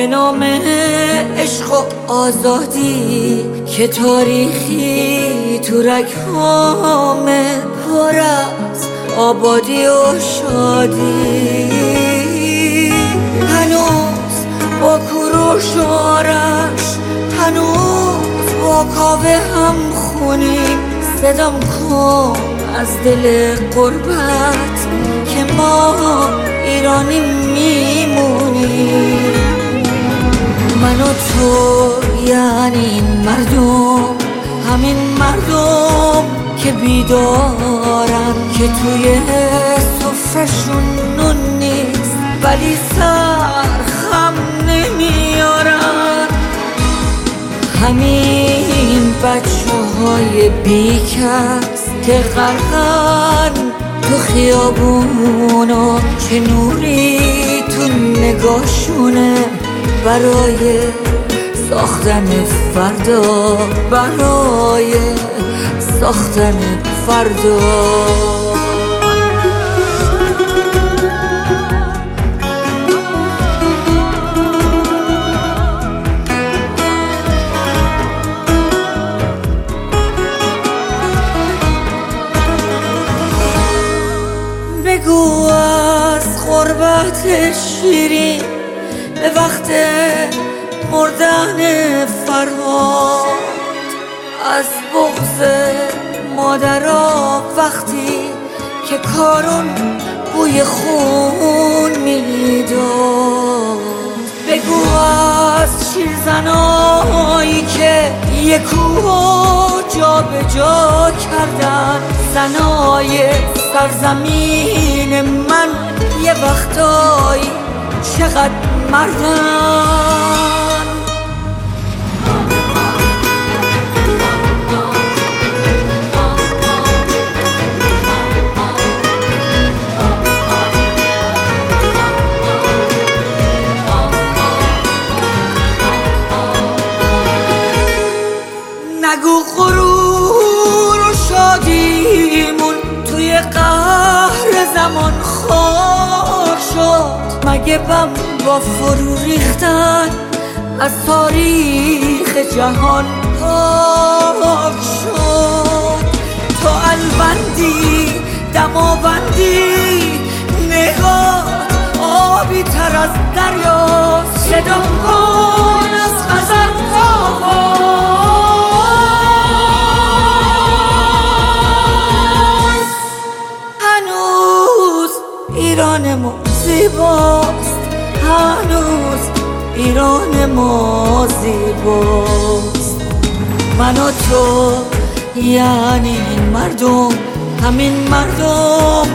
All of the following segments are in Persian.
به نام عشق و آزادی که تاریخی تو رگهامه پر از آبادی و شادی. هنوز با کوروش و آرش هنوز با کاوه هم خونیم صدام کن از دل قربت که ما ایرانی میمونیم. من و تو یعنی مردم همین مردم که بیدارن که توی سفرشون نون نیست ولی سرخم نمیارن. همین بچه های بیکس که غرقن تو خیابونا که نوری تو نگاهشونه. برای ساختن فردا برای ساختن فردا. بگو از به مردن فرهاد. از بغز مادرها وقتی که کارون بوی خون می‌داد. بگو از شیرزنایی که کوه جا به جا کردن. زنای سرزمین من یه وقتایی چقدر مردن. نگو غرور و شادیمون توی قهر زمان خار شد. مگه بم با فرو ریختن از تاریخ جهان پاک شد. تو البندی دماوندی نگاه آبی تر از دریا. صدا کن از خزر هنوز ایران ما زیباست. هنوز ایران ما زیباست. من و تو یعنی این مردم همین مردم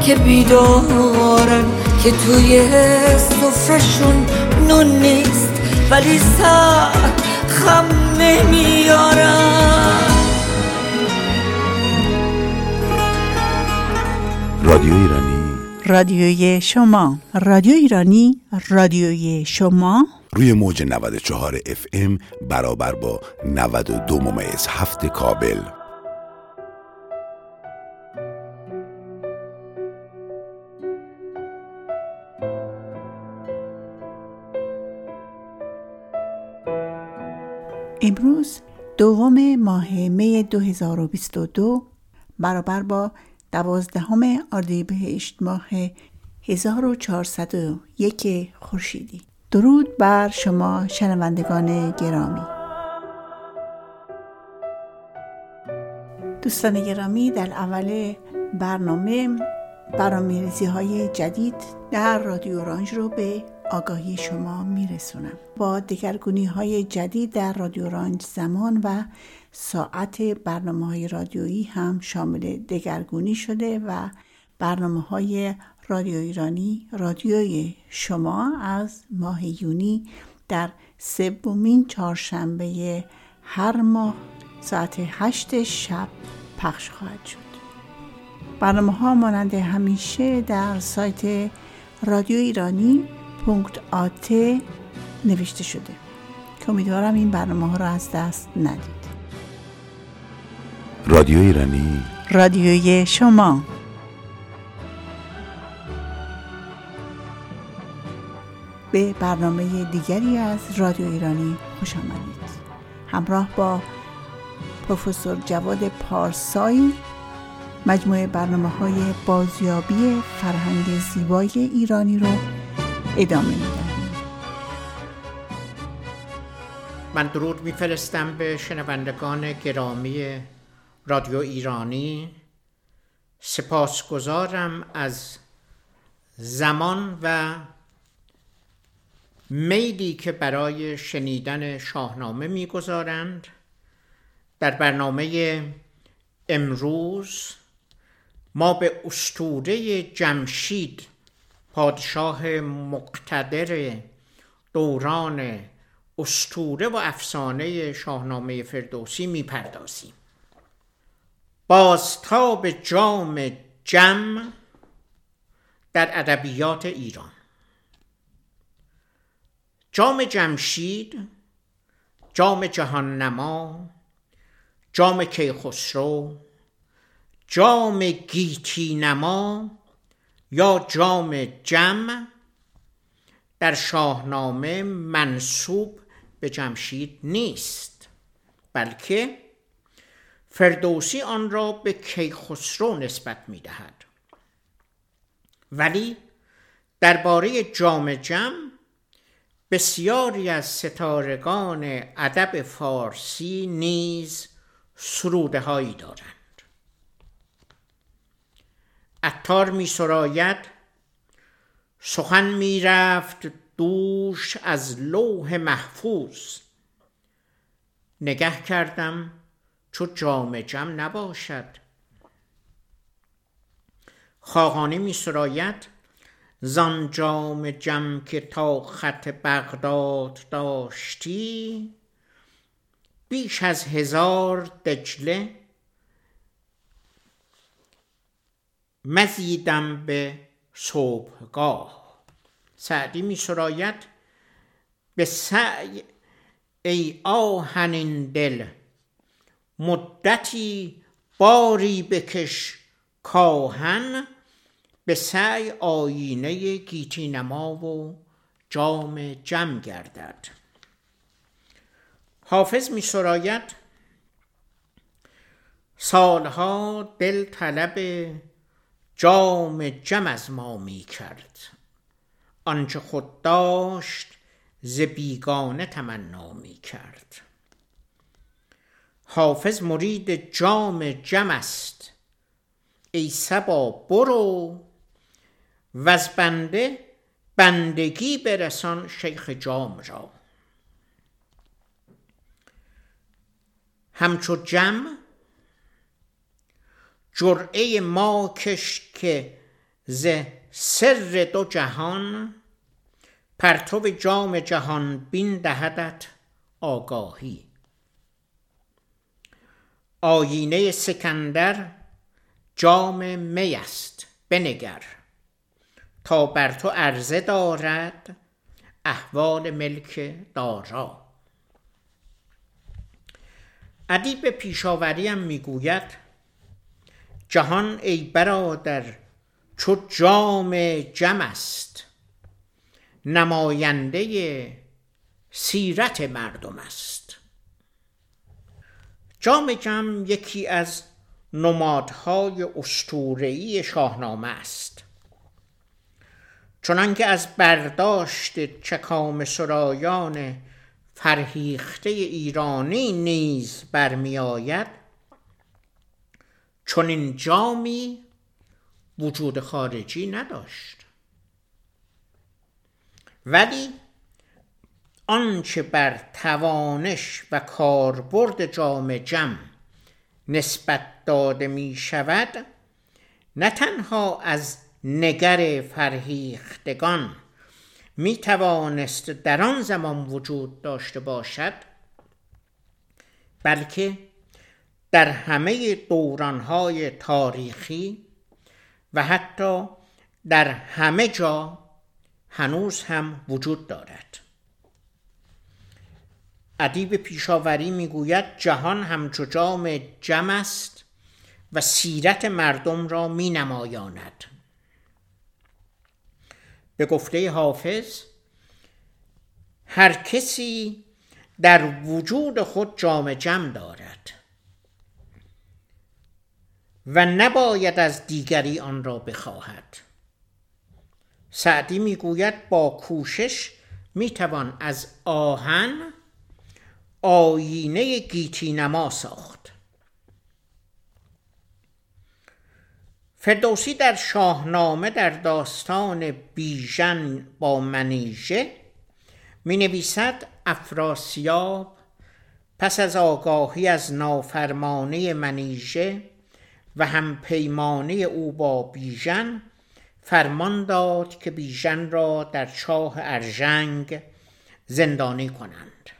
که بیدارن که توی سفرشون نون نیست ولی سر خم نمیارن. رادیو ایرانی. رادیوی شما. رادیو ایرانی رادیوی شما. روی موج 94 اف ام برابر با 92 ممیز هفت کابل. امروز دوم ماه می 2022 برابر با دوازدهم اردیبهشت ماه 1401 خورشیدی. درود بر شما شنوندگان گرامی. دوستان گرامی در اول برنامه ریزی های جدید در رادیو رانج رو به آگاهی شما میرسونم. با دگرگونی های جدید در رادیو رانج زمان و ساعت برنامه های رادیویی هم شامل دگرگونی شده و برنامه های رادیو ایرانی رادیوی شما از ماه یونی در سومین چهارشنبه هر ماه ساعت هشت شب پخش خواهد شد. برنامه ها مانند همیشه در سایت رادیو ایرانی پونکت آت نوشته شده. که امیدوارم این برنامه ها را از دست ندید. رادیو ایرانی. رادیوی شما. به برنامه دیگری از رادیو ایرانی خوش آمدید. همراه با پروفسور جواد پارسایی مجموعه برنامه های بازیابی فرهنگ زیبای ایرانی رو ادامه می‌دهیم. من درود میفرستم به شنوندگان گرامی رادیو ایرانی. سپاسگزارم از زمان و میلی که برای شنیدن شاهنامه می‌گذارند. در برنامه امروز ما به استوره جمشید پادشاه مقتدر دوران استوره و افسانه شاهنامه فردوسی می‌پردازیم. بازتاب جام جم در ادبیات ایران. جام جمشید جام جهان نما جام کیخسرو جام گیتی نما یا جام جم در شاهنامه منصوب به جمشید نیست بلکه فردوسی آن را به کیخسرو نسبت می دهد ولی درباره جام جم بسیاری از ستارگان ادب فارسی نیز سروده هایی دارند. اتار می سراید سخن می رفت دوش از لوح محفوظ. نگه کردم چو جام جم نباشد. خاقانی می سراید زان جام جم که تا خط بغداد داشتی بیش از هزار دجله مزیدم به صبحگاه. سعدی می سراید به سعی ای آهنین دل مدتی باری بکش کاهن به سعی آینه گیتی نما و جام جم گردد. حافظ می سراید سالها دل طلب جام جم از ما می کرد آنچه خود داشت ز بیگانه تمنا می کرد حافظ مرید جام جم است. ای سبا برو و از بنده بندگی برسان شیخ جام را. همچو جم جرعه ما کش که ز سر دو جهان پرتو جام جهان بین دهدت آگاهی. آینه سکندر جام می است بنگر. تا بر تو عرضه دارد احوال ملک دارا. ادیب پیشاوریم می‌گوید جهان ای برادر چو جام جم است. نماینده سیرت مردم است. جام جم یکی از نمادهای اسطوره‌ای شاهنامه است. چنانکه از برداشت چکام سرایان فرهیخته ایرانی نیز برمیآید چون این جامی وجود خارجی نداشت. ولی آنچه بر توانش و کاربرد جام جم نسبت داده می شود نه تنها از نگر فرهیختگان می توانست در آن زمان وجود داشته باشد بلکه در همه دورانهای تاریخی و حتی در همه جا هنوز هم وجود دارد. ادیب پیشاوری می‌گوید جهان همچو جام جم است و سیرت مردم را می نمایاند به گفته حافظ هر کسی در وجود خود جام جم دارد و نباید از دیگری آن را بخواهد. سعدی می‌گوید با کوشش می‌توان از آهن آینه گیتی نما ساخت. فردوسی در شاهنامه در داستان بیژن با منیژه می نویسد افراسیاب پس از آگاهی از نافرمانه منیژه و هم پیمانه او با بیژن فرمان داد که بیژن را در چاه ارژنگ زندانی کنند.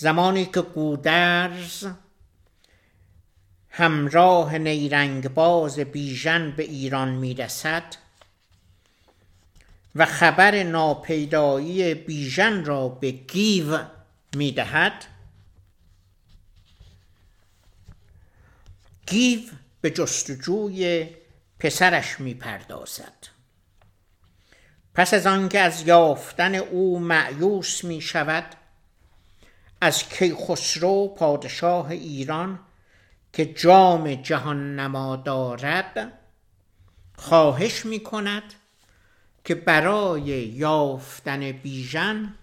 زمانی که گودرز همراه نیرنگ باز بیژن به ایران می‌رسد و خبر ناپیدایی بیژن را به گیو می‌دهد گیو به جستجوی پسرش می‌پردازد. پس از آنکه از یافتن او معیوس می شود از کیخسرو پادشاه ایران که جام جهان نما دارد خواهش می کند که برای یافتن بیژن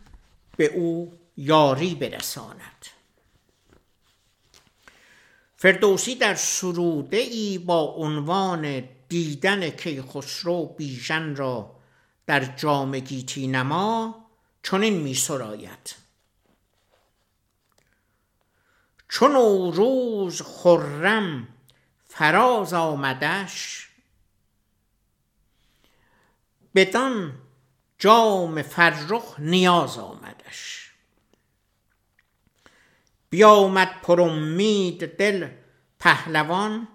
به او یاری برساند. فردوسی در سروده ای با عنوان دیدن کیخسرو بیژن را در جام گیتی نما چنین می سراید چون روز خرم فراز آمدش. بدان جام فرخ نیاز آمدش. بیامد پر امید دل پهلوان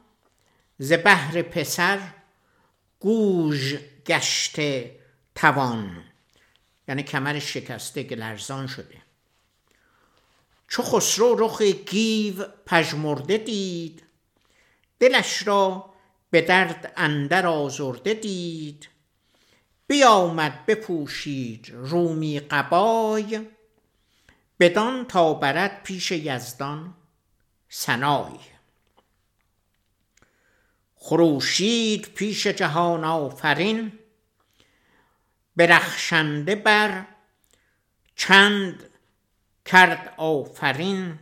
ز بهر پسر گوژ گشته توان. یعنی کمر شکسته لرزان شده. چو خسرو رخ گیو پژمرده دید. دلش را به درد اندر آزرده دید. بیامد بپوشید رومی قبای. بدان تا برد پیش یزدان سنای. خروشید پیش جهان آفرین. برخشنده بر چند کرد آفرین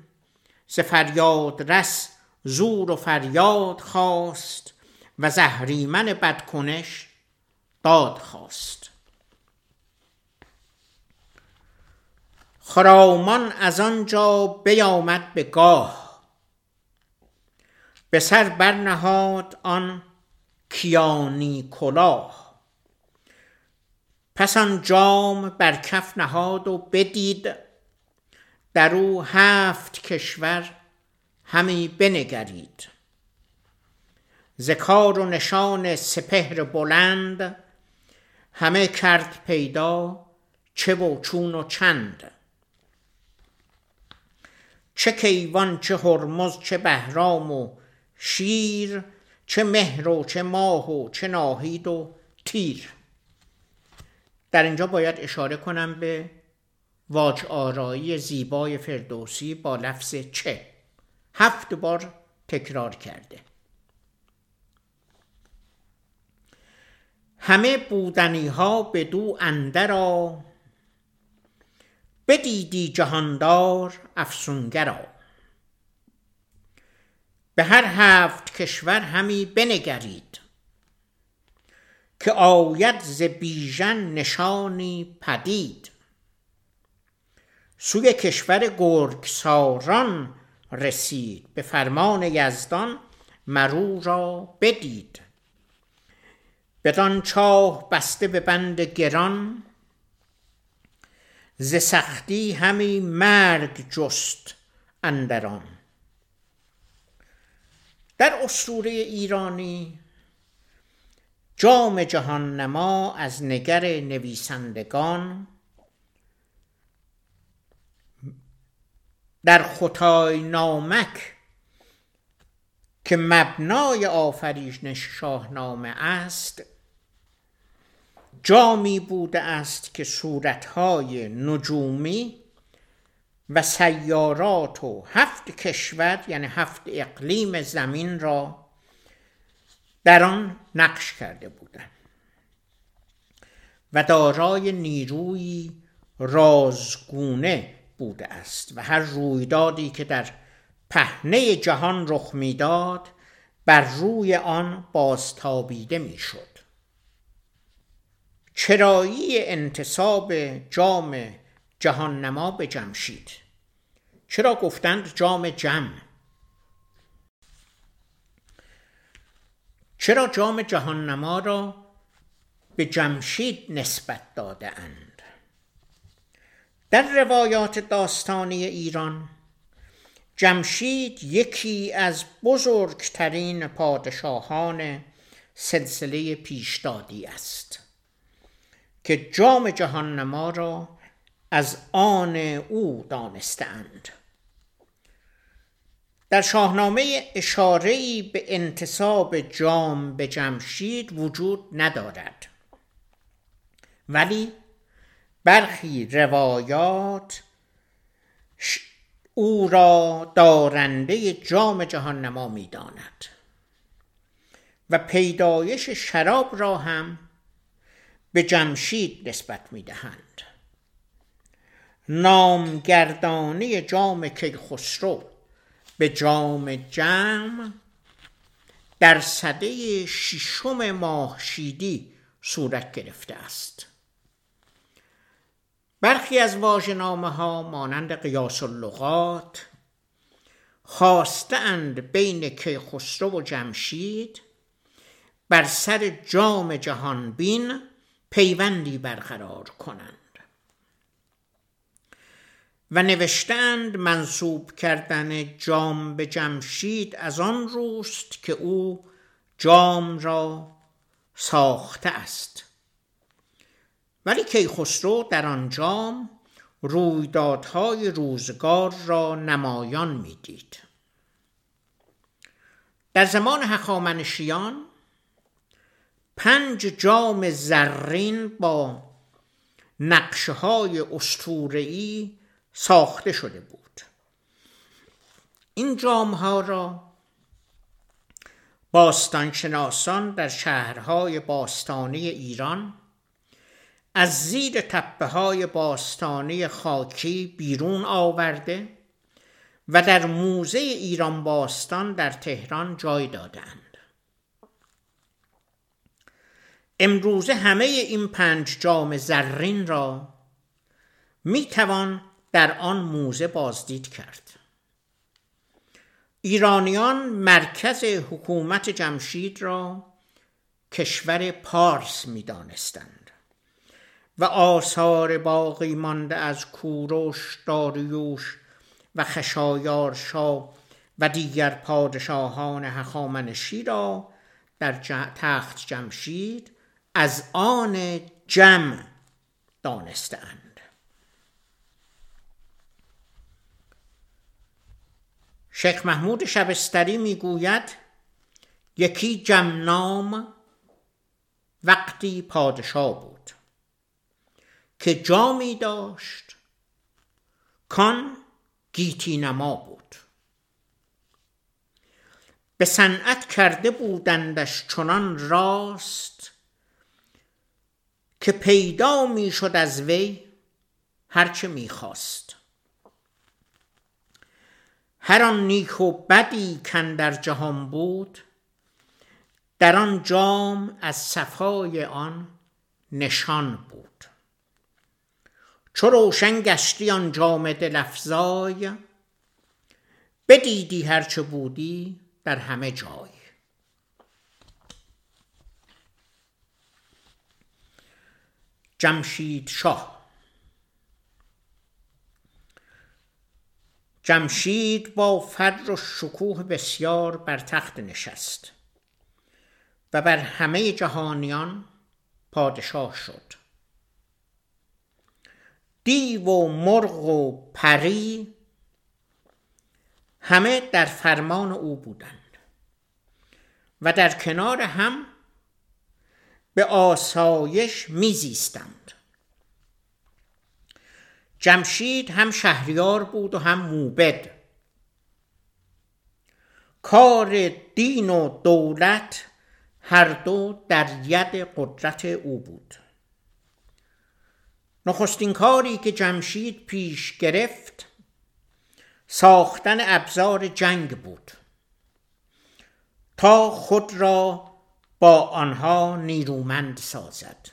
ز فریاد رس زور و فریاد خواست و زهریمن بدکنش داد خواست. خرامان از آنجا بیامد به گاه به سر برنهاد آن کیانی کلاه. پس آن جام بر کف نهاد و بدید در او هفت کشور همی بنگرید. ذکار و نشان سپهر بلند همه کرد پیدا چه و چون و چند. چه کیوان چه هرمز چه بهرام و شیر چه مهر و چه ماه و چه ناهید و تیر. در اینجا باید اشاره کنم به واج آرایی زیبای فردوسی با لفظ چه؟ هفت بار تکرار کرده. همه بودنی ها به دو اندرا بدیدی جهاندار افسونگرا به هر هفت کشور همی بنگرید که آید ز بیژن نشانی پدید. سوی کشور گرگساران رسید. به فرمان یزدان مرو را بدید. بدان چاه بسته به بند گران ز سختی همی مرگ جست اندران در اسطوره ایرانی جام جهان نما از نگر نویسندگان در خطای نامک که مبنای آفرینش شاهنامه است جامی بوده است که صورتهای نجومی و سیارات و هفت کشور یعنی هفت اقلیم زمین را در آن نقش کرده بودند و دارای نیروی رازگونه بوده است و هر رویدادی که در پهنه جهان رخ می‌داد بر روی آن بازتابیده می‌شد. چرایی انتصاب جام جهان نما به جمشید؟ چرا گفتند جام جم؟ چرا جام جهان نما را به جمشید نسبت داده اند؟ در روایات داستانی ایران جمشید یکی از بزرگترین پادشاهان سلسله پیشدادی است که جام جهان نما را از آن او دانستند در شاهنامه اشاره‌ای به انتصاب جام به جمشید وجود ندارد. ولی برخی روایات او را دارنده جام جهان نما می داند و پیدایش شراب را هم به جمشید نسبت می دهند نامگردانی جام کیخسرو به جام جمع در صده ششم ماهشیدی صورت گرفته است. برخی از واژه‌نامه ها مانند قیاس اللغات خواستند بین کیخسرو و جمشید بر سر جام جهان بین پیوندی برقرار کنند و نوشتند منصوب کردن جام به جمشید از آن روست که او جام را ساخته است. ولی کیخسرو در آن جام رویدادهای روزگار را نمایان می‌دید. در زمان هخامنشیان پنج جام زرین با نقشه های اسطوره‌ای ساخته شده بود. این جام ها را باستانشناسان در شهرهای باستانی ایران از زیر تپه های باستانی خاکی بیرون آورده و در موزه ایران باستان در تهران جای دادند امروزه همه این پنج جام زرین را می توان در آن موزه بازدید کرد. ایرانیان مرکز حکومت جمشید را کشور پارس می دانستند و آثار باقی مانده از کوروش داریوش و خشایارشا و دیگر پادشاهان هخامنشی را در تخت جمشید از آن جمع دانستند. شیخ محمود شبستری می‌گوید یکی جمنام وقتی پادشاه بود. که جامی داشت. کان گیتی نما بود. به صنعت کرده بودندش چنان راست که پیدا می‌شد از وی هرچه می‌خواست هر آن نیک و بدی کن در جهان بود در آن جام از صفای آن نشان بود. چو روشن گشتی آن جام دل افزای بدیدی هرچه بودی در همه جای. جمشید شاه جمشید با فر و شکوه بسیار بر تخت نشست و بر همه جهانیان پادشاه شد. دیو و مرغ و پری همه در فرمان او بودند و در کنار هم به آسایش میزیستند. جمشید هم شهریار بود و هم موبد. کار دین و دولت هر دو در ید قدرت او بود. نخستین کاری که جمشید پیش گرفت ساختن ابزار جنگ بود تا خود را با آنها نیرومند سازد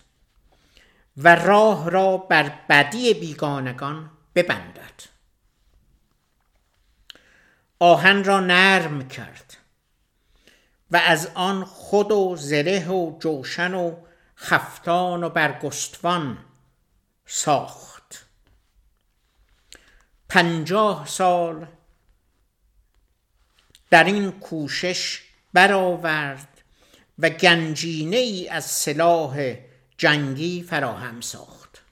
و راه را بر بدی بیگانگان ببندد. آهن را نرم کرد و از آن خود و زره و جوشن و خفتان و برگستوان ساخت. پنجاه سال در این کوشش برآورد و گنجینه ای از سلاح جنگی فراهم ساخت.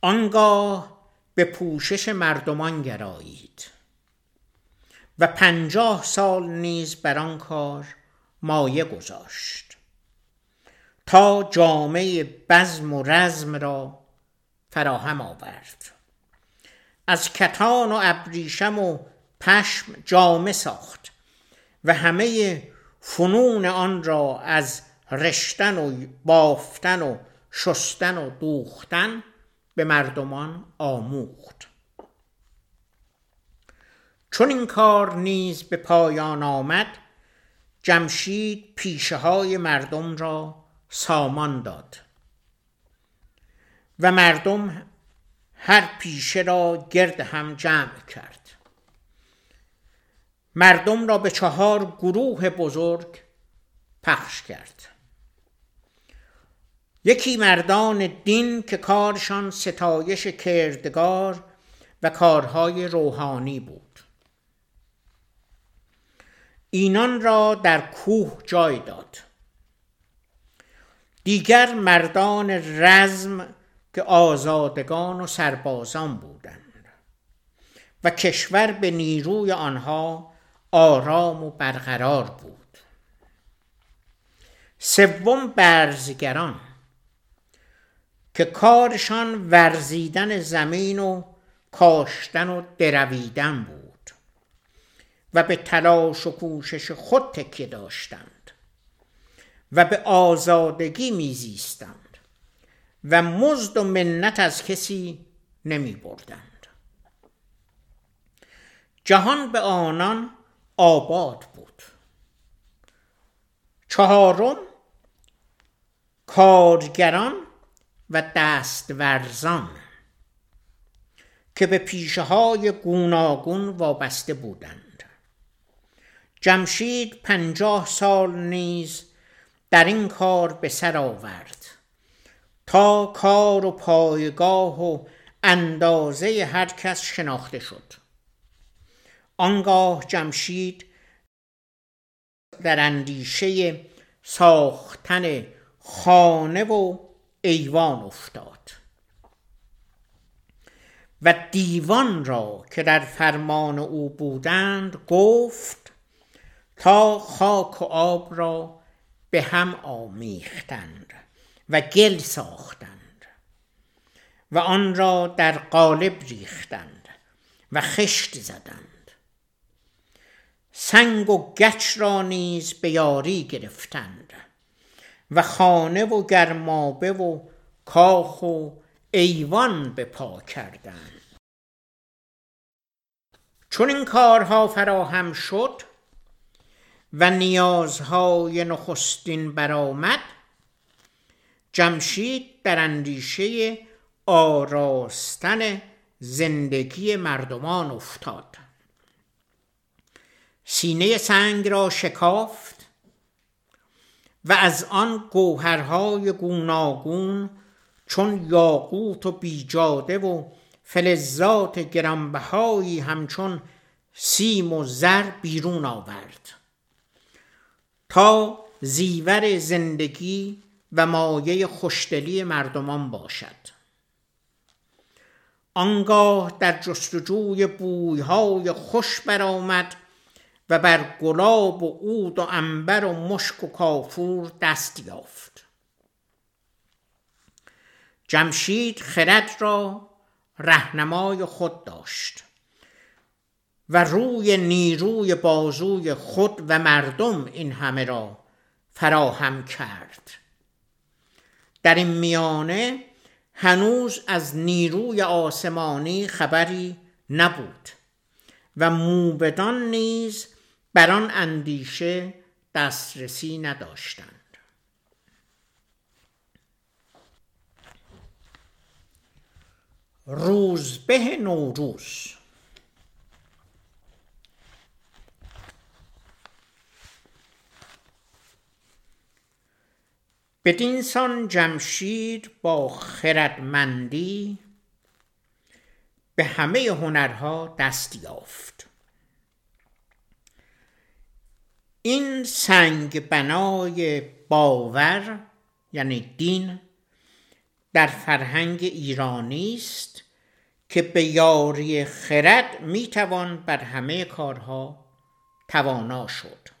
آنگاه به پوشش مردمان گرایید و پنجاه سال نیز بر آن کار مایه گذاشت. تا جامعه بزم و رزم را فراهم آورد. از کتان و ابریشم و پشم جامه ساخت و همه فنون آن را از رشتن و بافتن و شستن و دوختن به مردمان آموخت. چون این کار نیز به پایان آمد جمشید پیشه های مردم را سامان داد. و مردم هر پیشه را گرد هم جمع کرد. مردم را به چهار گروه بزرگ پخش کرد. یکی مردان دین که کارشان ستایش کردگار و کارهای روحانی بود. اینان را در کوه جای داد. دیگر مردان رزم که آزادگان و سربازان بودند. و کشور به نیروی آنها آرام و برقرار بود. سوم برزگران که کارشان ورزیدن زمین و کاشتن و درویدن بود و به تلاش و کوشش خود تکیه داشتند. و به آزادگی میزیستند و مزد و منت از کسی نمی بردند جهان به آنان آباد بود. چهارم کارگران و دستورزان که به پیشه های گوناگون وابسته بودند. جمشید پنجاه سال نیز در این کار به سر آورد. تا کار و پایگاه و اندازه هر کس شناخته شد. آنگاه جمشید در اندیشه ساختن خانه و ایوان افتاد و دیوان را که در فرمان او بودند گفت تا خاک و آب را به هم آمیختند و گل ساختند و آن را در قالب ریختند و خشت زدند. سنگ و گچ را نیز به یاری گرفتند و خانه و گرمابه و کاخ و ایوان به پا کردند. چون این کارها فراهم شد و نیازهای نخستین برآمد جمشید در اندیشه آراستن زندگی مردمان افتاد. سینه سنگ را شکافت و از آن گوهرهای گوناگون چون یاقوت و بیجاده و فلزات گرانبهایی همچون سیم و زر بیرون آورد. تا زیور زندگی و مایه خوشدلی مردمان باشد. آنگاه در جستجوی بویهای خوش برآمد و بر گلاب و عود و انبر و مشک و کافور دست یافت. جمشید خرد را رهنمای خود داشت. و روی نیروی بازوی خود و مردم این همه را فراهم کرد. در این میانه هنوز از نیروی آسمانی خبری نبود و موبدان نیز بر آن اندیشه دسترسی نداشتند. روزبه نوروز بدینسان جمشید با خردمندی به همه هنرها دست یافت. این سنگ بنای باور یعنی دین در فرهنگ ایرانی است که به یاری خرد می‌توان بر همه کارها توانا شد.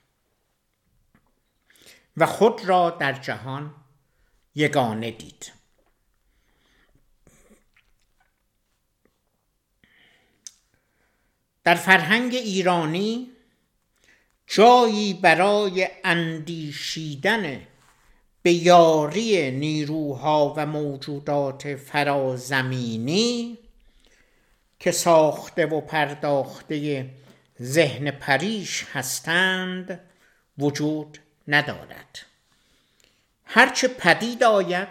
و خود را در جهان یگانه دید. در فرهنگ ایرانی جایی برای اندیشیدن به یاری نیروها و موجودات فرازمینی که ساخته و پرداخته ذهن پریش هستند وجود ندارد. هرچه پدید آید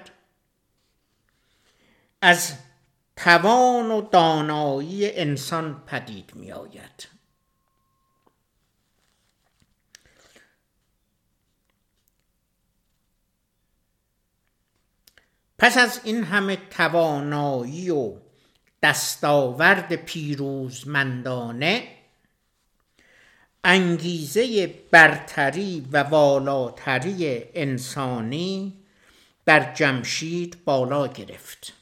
از توان و دانایی انسان پدید می آید پس از این همه توانایی و دستاورد پیروزمندانه انگیزه برتری و والاتری انسانی در جمشید بالا گرفت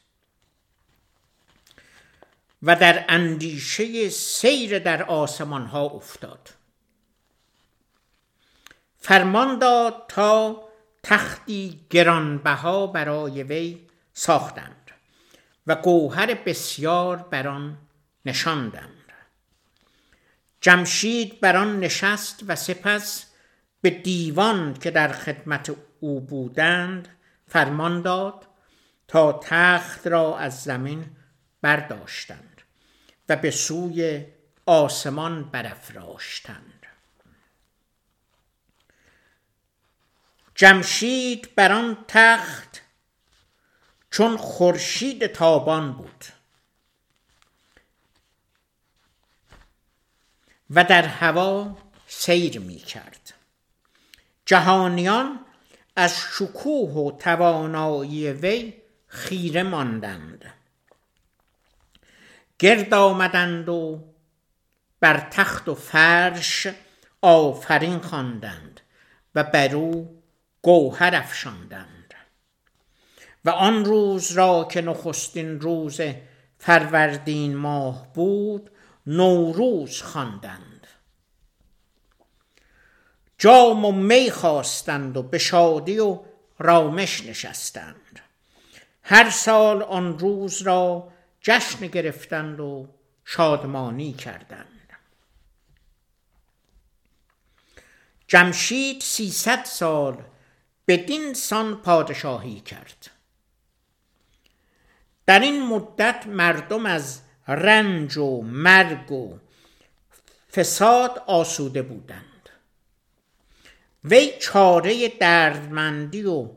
و در اندیشه سیر در آسمان ها افتاد. فرمان داد تا تختی گرانبها برای وی ساختند و گوهر بسیار بر آن نشاندند. جمشید بر آن نشست و سپس به دیوان که در خدمت او بودند فرمان داد تا تخت را از زمین برداشتند و به سوی آسمان برافراشتند. جمشید بر آن تخت چون خورشید تابان بود. و در هوا سیر می کرد جهانیان از شکوه و توانایی وی خیره ماندند. گرد آمدند و بر تخت و فرش آفرین خواندند و بر او گوهر افشاندند. و آن روز را که نخستین روز فروردین ماه بود نوروز خواندند. جام و می خواستند و به شادی و رامش نشستند. هر سال آن روز را جشن گرفتند و شادمانی کردند. جمشید سیصد سال بدین سان پادشاهی کرد. در این مدت مردم از رنج و مرگ و فساد آسوده بودند. وی چاره دردمندی و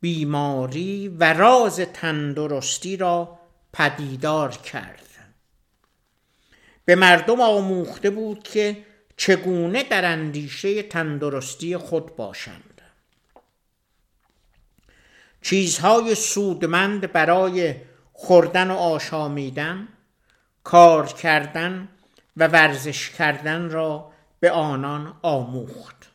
بیماری و راز تندرستی را پدیدار کرد. به مردم آموخته بود که چگونه در اندیشه تندرستی خود باشند. چیزهای سودمند برای خوردن و آشامیدن کار کردن و ورزش کردن را به آنان آموخت.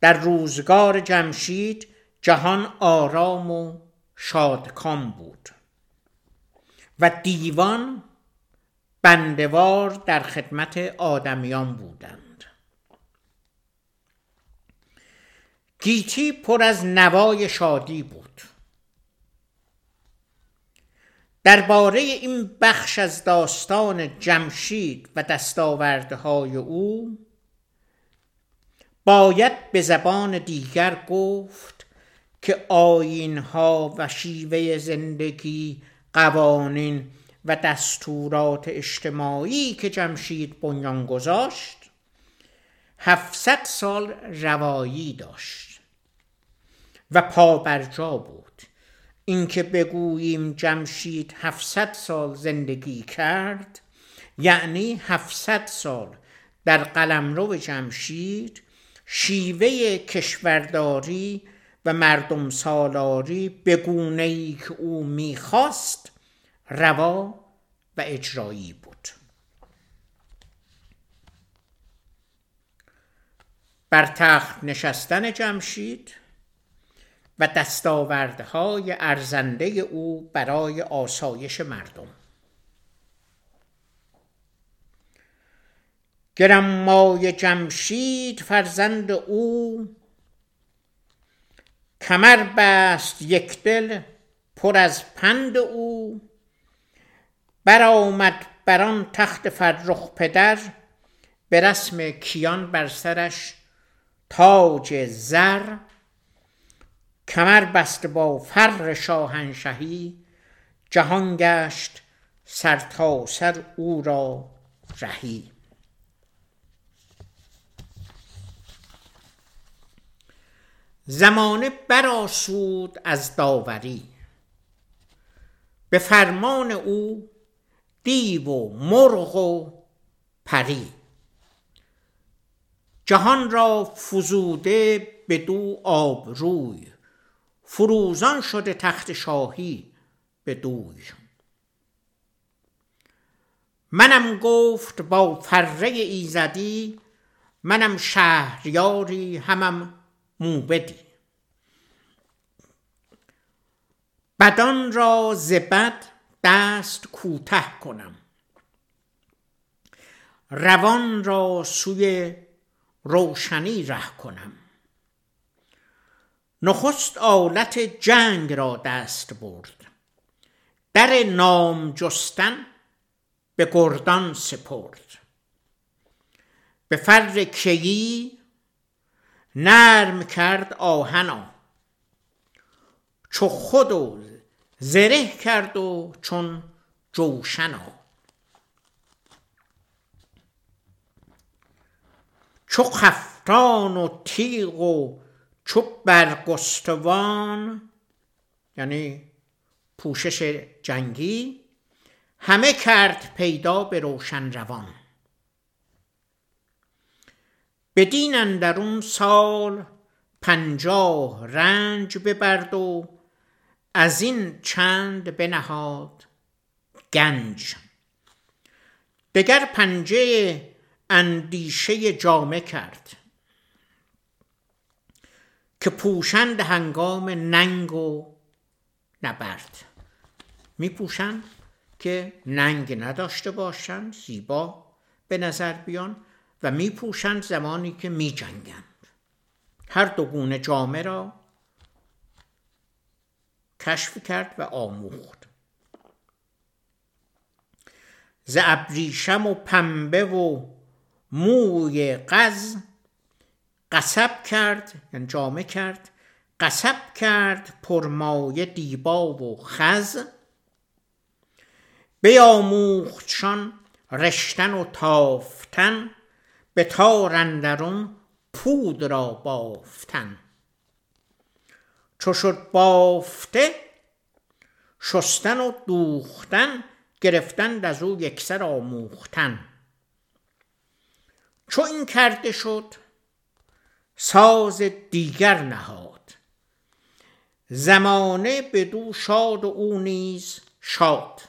در روزگار جمشید جهان آرام و شادکام بود و دیوان بندوار در خدمت آدمیان بودند. گیتی پر از نوای شادی بود. درباره این بخش از داستان جمشید و دستاوردهای او باید به زبان دیگر گفت که آینها و شیوه زندگی قوانین و دستورات اجتماعی که جمشید بنیان گذاشت هفتصد سال روایی داشت و پابرجا بود. اینکه بگوییم جمشید هفتصد سال زندگی کرد یعنی هفتصد سال در قلمرو جمشید شیوه کشورداری و مردم سالاری به گونه ای که او می‌خواست روا و اجرایی بود. بر تخت نشستن جمشید و دستاوردهای ارزنده او برای آسایش مردم. گرمای جمشید فرزند او کمر بست یک دل پر از پند او برآمد بر آن تخت فرخ پدر به رسم کیان بر سرش تاج زر کمر بست با فر شاهنشهی جهان گشت سر تا سر او را رهی. زمانه برآسود از داوری. به فرمان او دیو و مرغ و پری. جهان را فزوده به دو آبروی. فروزان شده تخت شاهی به دوی منم گفت با فره ایزدی منم شهریاری همم موبدی. بدان را زبد دست کوته کنم. روان را سوی روشنی ره کنم. نخست آلت جنگ را دست برد. در نام جستن به گردان سپرد. به فر کیی نرم کرد آهنا. چو خود و زره کرد و چون جوشنا. چو خفتان و تیغ و چو برگستوان یعنی پوشش جنگی همه کرد پیدا به روشن روان. بدین اندرون سال پنجاه رنج ببرد و از این چند بنهاد گنج. دگر پنجه اندیشه جامه کرد. که پوشند هنگام ننگ و نبرد. می پوشند که ننگ نداشته باشند زیبا به نظر بیان و می پوشند زمانی که می جنگند هر دو گونه جامه را کشف کرد و آموخت. ز ابریشم و پنبه و موی قز قصب کرد یعنی جامه کرد قصب کرد پرمایه دیبا و خز بیاموختشان رشتن و تافتن به تار اندرون پود را بافتن. چو شد بافته شستن و دوختن گرفتند از او یکسر آموختن. چو این کرده شد ساز دیگر نهاد. زمانه بدو شاد و او نیز شاد.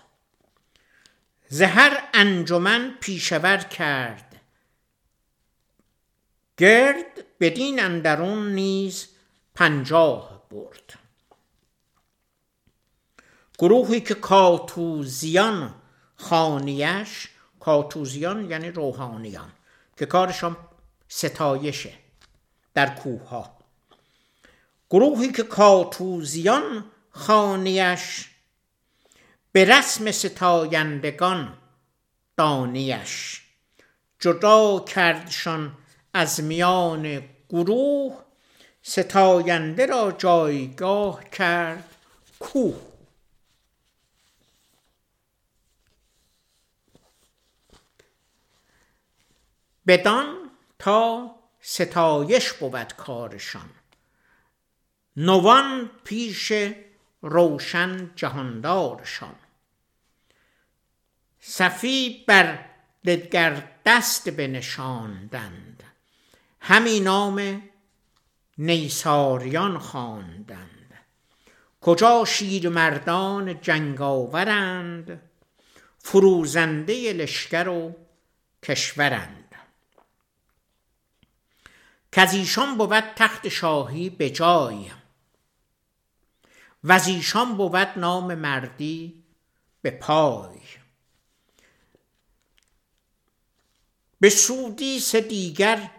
زهر انجمن پیشور کرد. گرد بدین اندرون نیز پنجاه برد. گروهی که کاتوزیان خانیش کاتوزیان یعنی روحانیان که کارشان ستایشه. در کوه ها گروهی که کاتوزیان خانیش به رسم ستایندگان دانیش. جدا کردشان از میان گروه ستاینده را جایگاه کرد کوه. بدان تا ستایش بود کارشان. نوان پیش روشن جهاندارشان. صفی بر دگر دست بنشاندند. همی نام نیساریان خواندند. کجا شیر مردان جنگاورند؟ فروزنده لشکر و کشورند. که ایشان بود تخت شاهی به جای. و از ایشان بود نام مردی به پای. به سودیس دیگر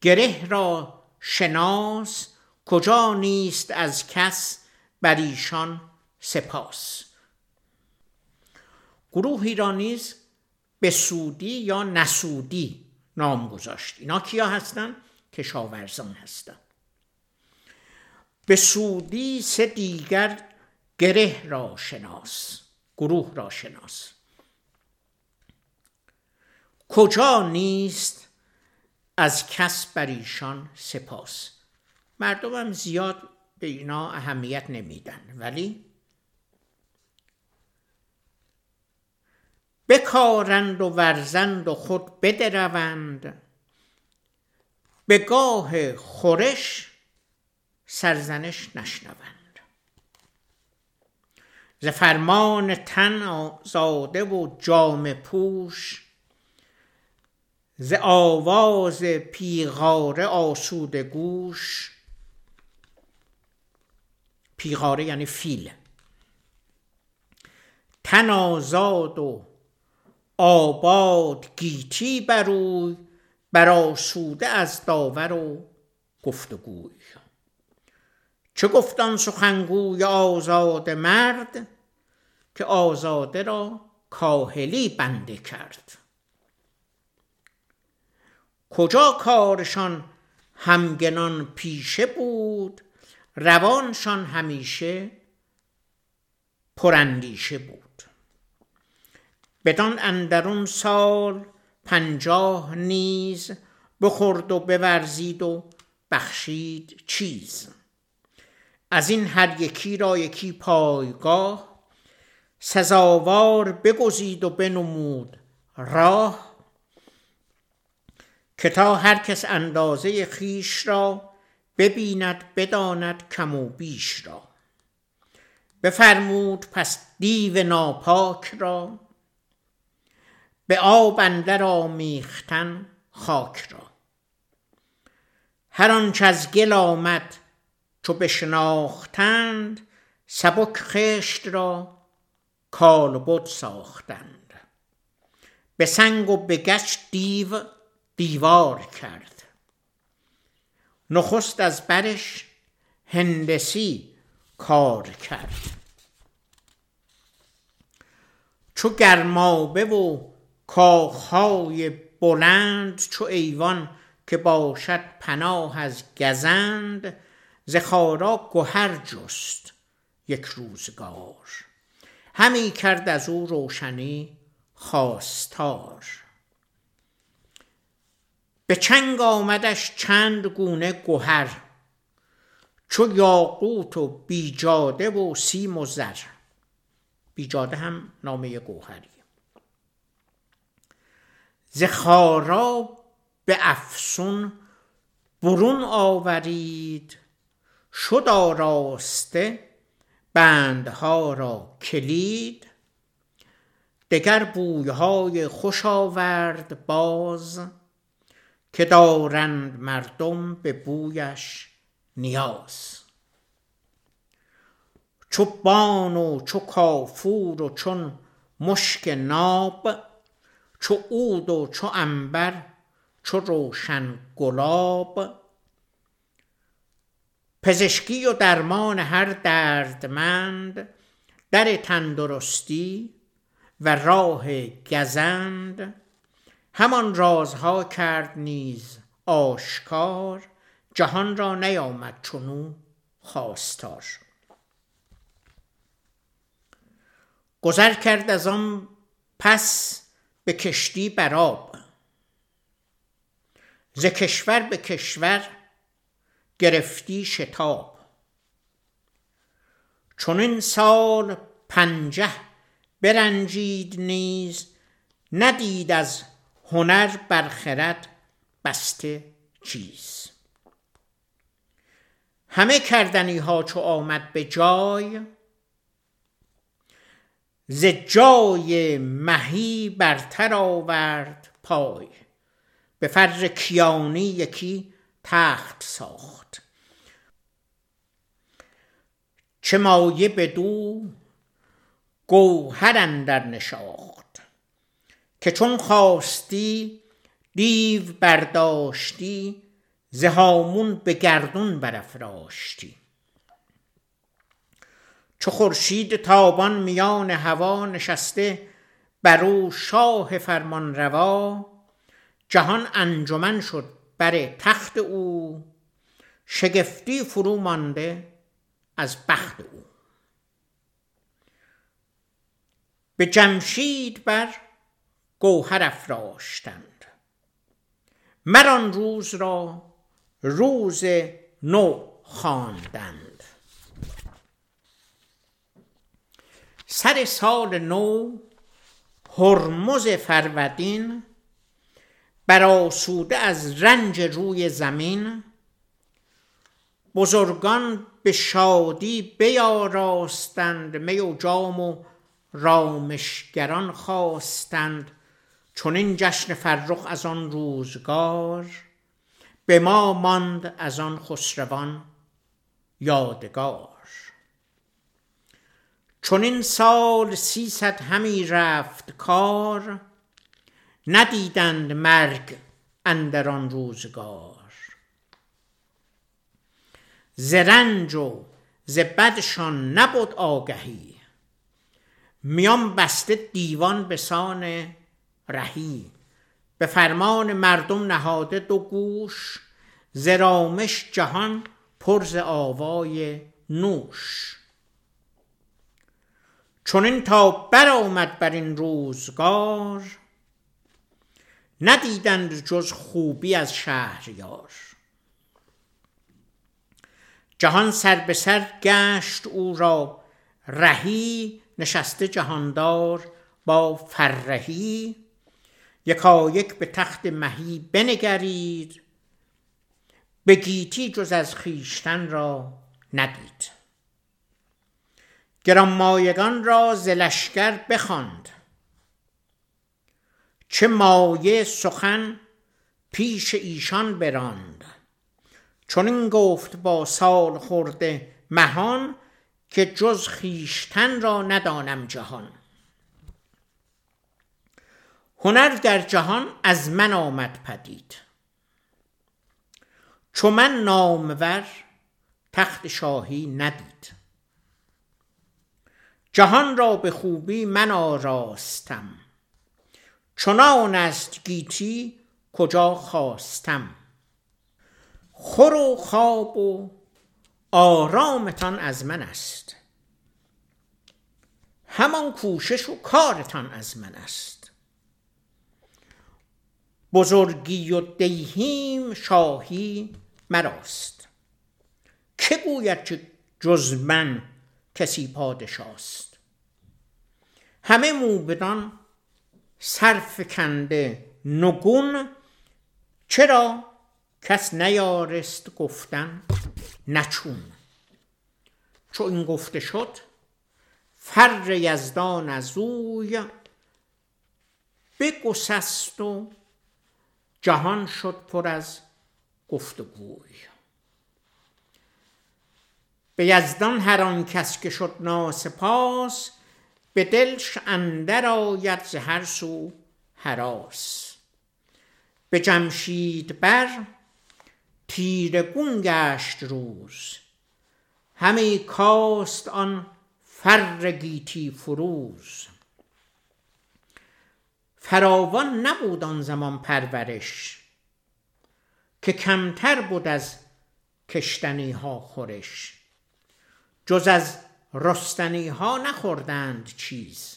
گره را شناس کجا نیست از کس بر ایشان سپاس. گروهی را نیز به سودی یا نسودی نام گذاشت. اینا کیا هستن؟ کشاورزان هستند. به سودی سه دیگر گره را شناس گروه را شناس. کجا نیست از کس بر ایشان سپاس؟ مردم هم زیاد به اینا اهمیت نمیدن ولی بکارند و ورزند و خود بدروند. به گاه خورش سرزنش نشنوند. ز فرمان تن زاده و جام پوش ز آواز پیغاره آسوده گوش. پیغاره یعنی فیل. تن آزاد و آباد گیتی بروی براسوده از داور و گفتگوی چه گفتان سخنگوی آزاد مرد که آزاده را کاهلی بنده کرد؟ کجا کارشان همگنان پیشه بود روانشان همیشه پراندیشه بود؟ بدان اندرون سال پنجاه نیز بخورد و بورزید و بخشید چیز. از این هر یکی را یکی پایگاه سزاوار بگزید و بنمود راه که تا هر کس اندازه خیش را ببیند بداند کم و بیش را. بفرمود پس دیو ناپاک را به آب اندر آمیختن خاک را. هر آنچ از گل آمد چو بشناختند سبک خشت را کالبد ساختند. به سنگ و به گچ دیو دیوار کرد. نخست از برش هندسی کار کرد. چو گرمابه و کاخهای بلند چو ایوان که باشد پناه از گزند ز خارا گهر جست یک روزگار. همی کرد از او روشنی خواستار. به چنگ آمدش چند گونه گوهر چو یاقوت و بیجاده و سیم و زر. بیجاده هم نامه گوهری. ز خارا به افسون برون آورید. شد آراسته بندها را کلید. دگر بویهای خوش آورد باز که دارند مردم به بویش نیاز. چو بان و چو کافور و چون مشک ناب چو عود و چو عنبر چو روشن گلاب. پزشکی و درمان هر دردمند در تندرستی و راه گزند. همان رازها کرد نیز آشکار جهان را نیامد چونو خواستار. گذر کرد از آن پس به کشتی براب ز کشور به کشور گرفتی شتاب. چون این سال پنجه برنجید نیز ندید از هنر برخرد بسته چیز. همه کردنی ها چو آمد به جای ز جای مهی برتر آورد پای. به فر کیانی یکی تخت ساخت. چه مایه بدو گوهر اندر نشاخت. که چون خواستی دیو برداشتی زهامون به گردون برافراشتی. چو خورشید تابان میان هوا نشسته بر او شاه فرمان روا. جهان انجمن شد بر تخت او شگفتی فرو مانده از بخت او. به جمشید بر گوهر افراشتند. مران روز را روز نو خواندند. سر سال نو هرمز فرودین برآسوده از رنج روی زمین. بزرگان به شادی بیاراستند می و جام و رامشگران خواستند. چون این جشن فرخ از آن روزگار به ما ماند از آن خسروان یادگار. چون این سال سیصد همی رفت کار ندیدند مرگ اندر آن روزگار. ز رنج و ز بدشان نبود آگهی میان بسته دیوان به سان رهی. به فرمان مردم نهاده دو گوش ز رامش جهان پر ز آوای نوش. چون تا برآمد بر این روزگار ندیدند جز خوبی از شهریار. جهان سر به سر گشت او را رهی نشسته جهاندار با فرهی یکایک به تخت مهی بنگرید به گیتی جز از خیشتن را ندید. گرانمایگان را ز لشکر بخواند. چه مایه سخن پیش ایشان براند. چون این گفت با سال خورده مهان که جز خیشتن را ندانم جهان. هنر در جهان از من آمد پدید. چو من نامور تخت شاهی ندید. جهان را به خوبی من آراستم. چنان است گیتی کجا خواستم. خور و خواب و آرامتان از من است. همان کوشش و کارتان از من است. بزرگی و دیهیم شاهی مراست. که گوید که جز من کسی پادشاست. همه موبدان صرف کنده نگون چرا کس نیارست گفتن نچون؟ چو این گفته شد فر یزدان از اوی بگسست و جهان شد پر از گفتگوی. به یزدان هر آن کس که شد ناسپاس به دلش اندر آید ز هر سو هراس به جمشید بر تیرگون گشت روز همه کاست آن فر گیتی فروز. فراوان نبود آن زمان پرورش که کمتر بود از کشتنی ها خورش. جز از رستنی ها نخوردند چیز.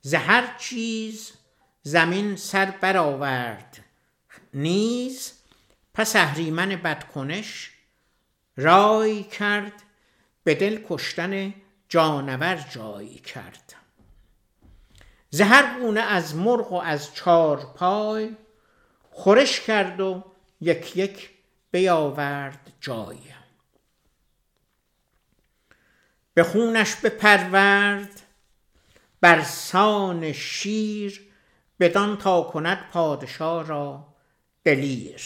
ز هر چیز زمین سر برآورد. نیز پس اهریمن بدکنش رای کرد به دل کشتن جانور جایی کرد. ز هر گونه از مرغ و از چار پای خورش کرد و یک یک بیاورد جای. به خونش بپرورد بر سان شیر بدان تا کند پادشاه را دلیر.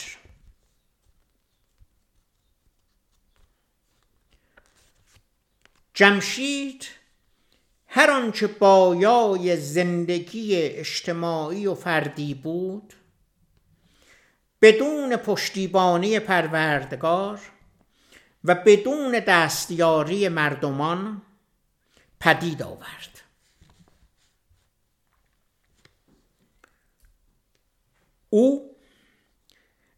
جمشید هر آنچه بایای زندگی اجتماعی و فردی بود بدون پشتیبانی پروردگار و بدون دستیاری مردمان پدید آورد. او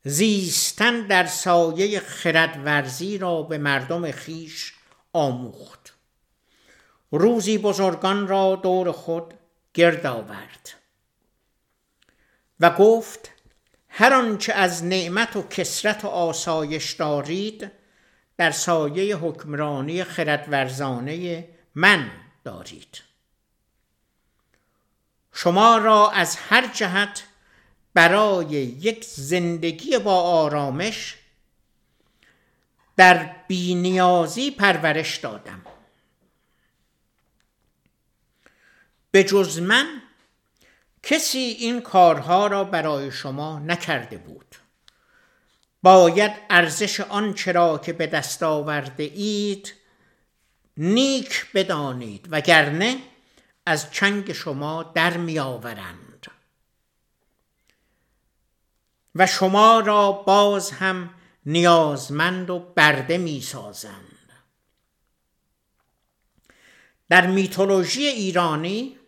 زیستن در سایه خردورزی را به مردم خیش آموخت. روزی بزرگان را دور خود گرد آورد و گفت هر آنچه از نعمت و کسرت و آسایش دارید در سایه حکمرانی خردورزانه من دارید. شما را از هر جهت برای یک زندگی با آرامش در بینیازی پرورش دادم. به جز من کسی این کارها را برای شما نکرده بود. باید ارزش آن چرا که به دست آورده اید نیک بدانید وگرنه از چنگ شما در می آورند و شما را باز هم نیازمند و برده می سازند در میتولوژی ایرانی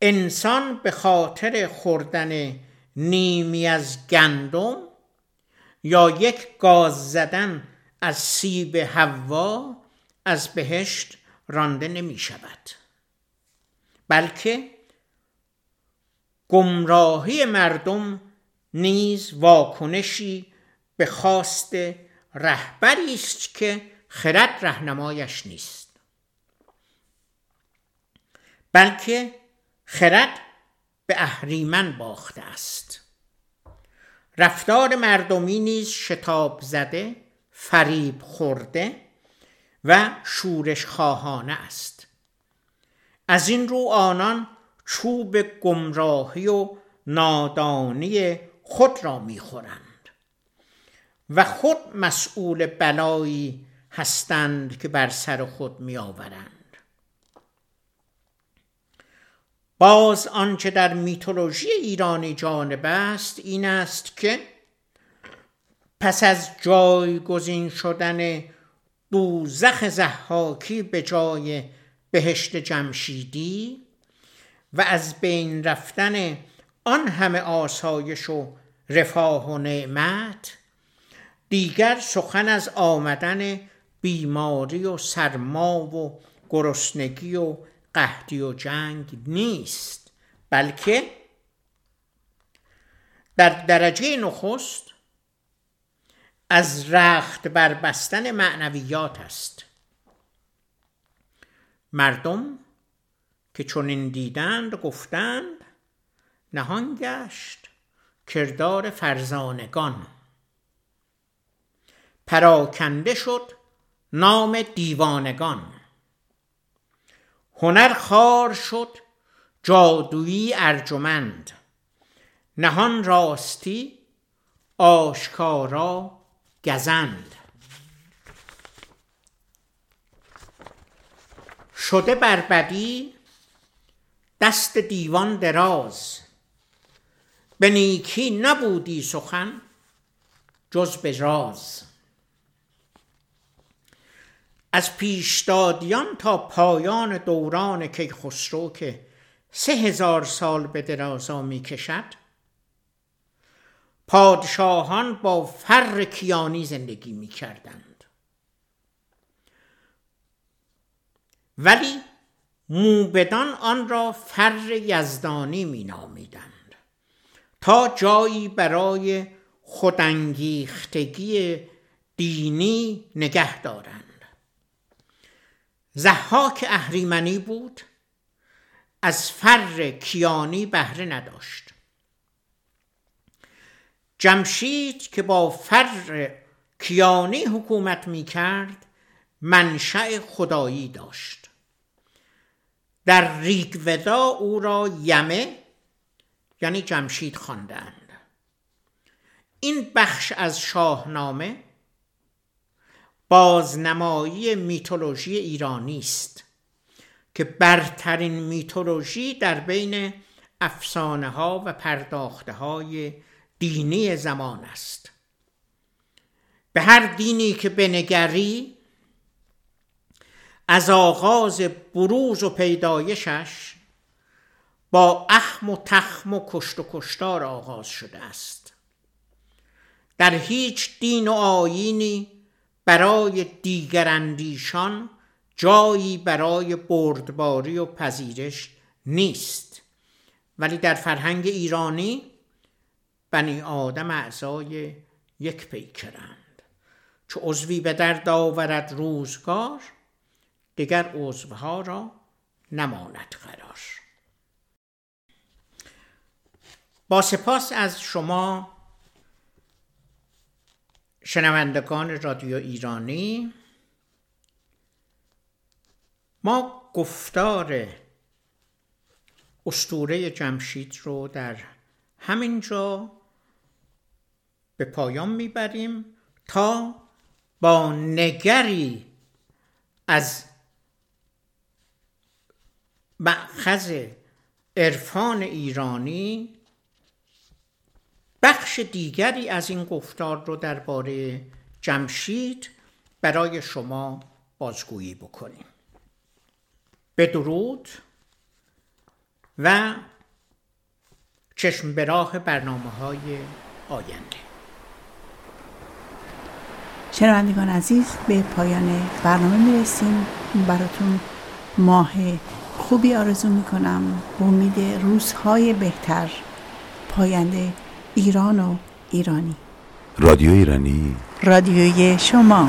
انسان به خاطر خوردن نیمی از گندم یا یک گاز زدن از سیب حوا از بهشت رانده نمی شود بلکه گمراهی مردم نیز واکنشی به خواست رهبری است که خرد رهنمایش نیست. بلکه خرد به اهریمن باخته است. رفتار مردمی نیز شتاب زده فریب خورده و شورش خواهانه است. از این رو آنان چوب گمراهی و نادانی خود را می‌خورند و خود مسئول بلایی هستند که بر سر خود میآورند. باز آنچه در میتولوژی ایرانی جانب است این است که پس از جایگزین شدن دوزخ زحاکی به جای بهشت جمشیدی و از بین رفتن آن همه آسایش و رفاه و نعمت دیگر سخن از آمدن بیماری و سرما و گرسنگی و قحطی و جنگ نیست بلکه در درجه نخست از رخت بربستن معنویات است. مردم که چنین دیدند گفتند نهان گشت کردار فرزانگان. پراکنده شد نام دیوانگان. هنر خار شد جادویی ارجمند. نهان راستی آشکارا گزند. شده بربدی دست دیوان دراز. به نیکی نبودی سخن جز به راز. از پیشدادیان تا پایان دوران کیخسرو که سه هزار سال به درازا می کشد پادشاهان با فر کیانی زندگی می کردند ولی موبدان آن را فر یزدانی می نامیدند تا جایی برای خودانگیختگی دینی نگه دارند. زحاک اهریمنی بود از فر کیانی بهره نداشت. جمشید که با فر کیانی حکومت می کرد منشأ خدایی داشت. در ریگودا او را یمه یعنی جمشید خواندند. این بخش از شاهنامه بازنمایی میتولوژی ایرانی است که برترین میتولوژی در بین افسانه ها و پرداخته های دینی زمان است. به هر دینی که بنگری از آغاز بروز و پیدایشش با اخم و تخم و کشت و کشتار آغاز شده است. در هیچ دین و آینی برای دیگراندیشان جایی برای بردباری و پذیرش نیست. ولی در فرهنگ ایرانی بنی آدم اعضای یک پیکرند. چو عضوی به درد آورد روزگار دیگر عضوها را نماند قرار. با سپاس از شما شنوندگان رادیو ایرانی ما گفتار استوره جمشید رو در همین جا به پایان می‌بریم تا با نگری از معخذ عرفان ایرانی بخش دیگری از این گفتار رو درباره جمشید برای شما بازگویی بکنیم. به درود و چشم به راه برنامه های آینده. شنوندگان عزیز به پایان برنامه می‌رسیم. براتون ماه خوبی آرزو می‌کنم. امید روزهای بهتر. پاینده ایران و ایرانی. رادیو ایرانی. رادیوی شما.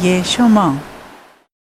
رادیو ایرانی رادیوی شما